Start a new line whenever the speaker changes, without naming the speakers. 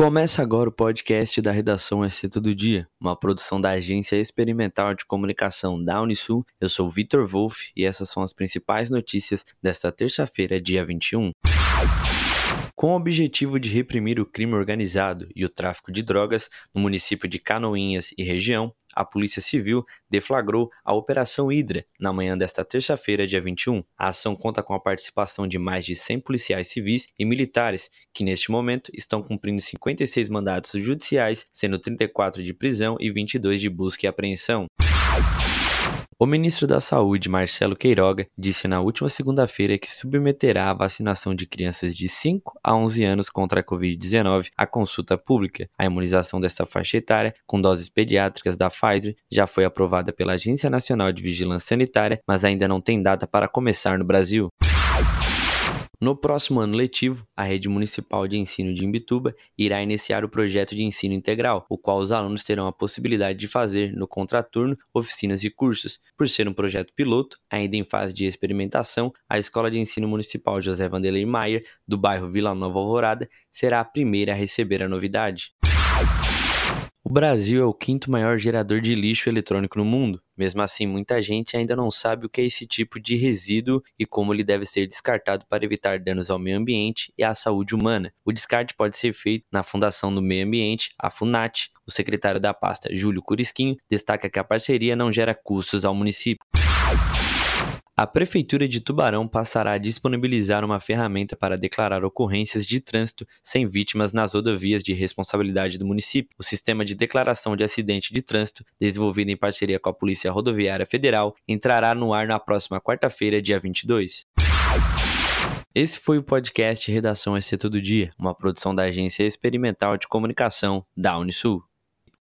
Começa agora o podcast da redação SC Todo Dia, uma produção da Agência Experimental de Comunicação da Unisul. Eu sou Vitor Wolff e essas são as principais notícias desta terça-feira, dia 21. Com o objetivo de reprimir o crime organizado e o tráfico de drogas no município de Canoinhas e região, a Polícia Civil deflagrou a Operação Hidra na manhã desta terça-feira, dia 21. A ação conta com a participação de mais de 100 policiais civis e militares, que neste momento estão cumprindo 56 mandatos judiciais, sendo 34 de prisão e 22 de busca e apreensão. O ministro da Saúde, Marcelo Queiroga, disse na última segunda-feira que submeterá a vacinação de crianças de 5 a 11 anos contra a Covid-19 à consulta pública. A imunização dessa faixa etária, com doses pediátricas da Pfizer, já foi aprovada pela Agência Nacional de Vigilância Sanitária, mas ainda não tem data para começar no Brasil. No próximo ano letivo, a Rede Municipal de Ensino de Imbituba irá iniciar o projeto de ensino integral, o qual os alunos terão a possibilidade de fazer no contraturno oficinas e cursos. Por ser um projeto piloto, ainda em fase de experimentação, a Escola de Ensino Municipal José Vanderlei Maier, do bairro Vila Nova Alvorada, será a primeira a receber a novidade. O Brasil é o quinto maior gerador de lixo eletrônico no mundo. Mesmo assim, muita gente ainda não sabe o que é esse tipo de resíduo e como ele deve ser descartado para evitar danos ao meio ambiente e à saúde humana. O descarte pode ser feito na Fundação do Meio Ambiente, a FUNAT. O secretário da pasta, Júlio Curisquinho, destaca que a parceria não gera custos ao município. A Prefeitura de Tubarão passará a disponibilizar uma ferramenta para declarar ocorrências de trânsito sem vítimas nas rodovias de responsabilidade do município. O sistema de declaração de acidente de trânsito, desenvolvido em parceria com a Polícia Rodoviária Federal, entrará no ar na próxima quarta-feira, dia 22. Esse foi o podcast Redação SC Todo Dia, uma produção da Agência Experimental de Comunicação da Unisul.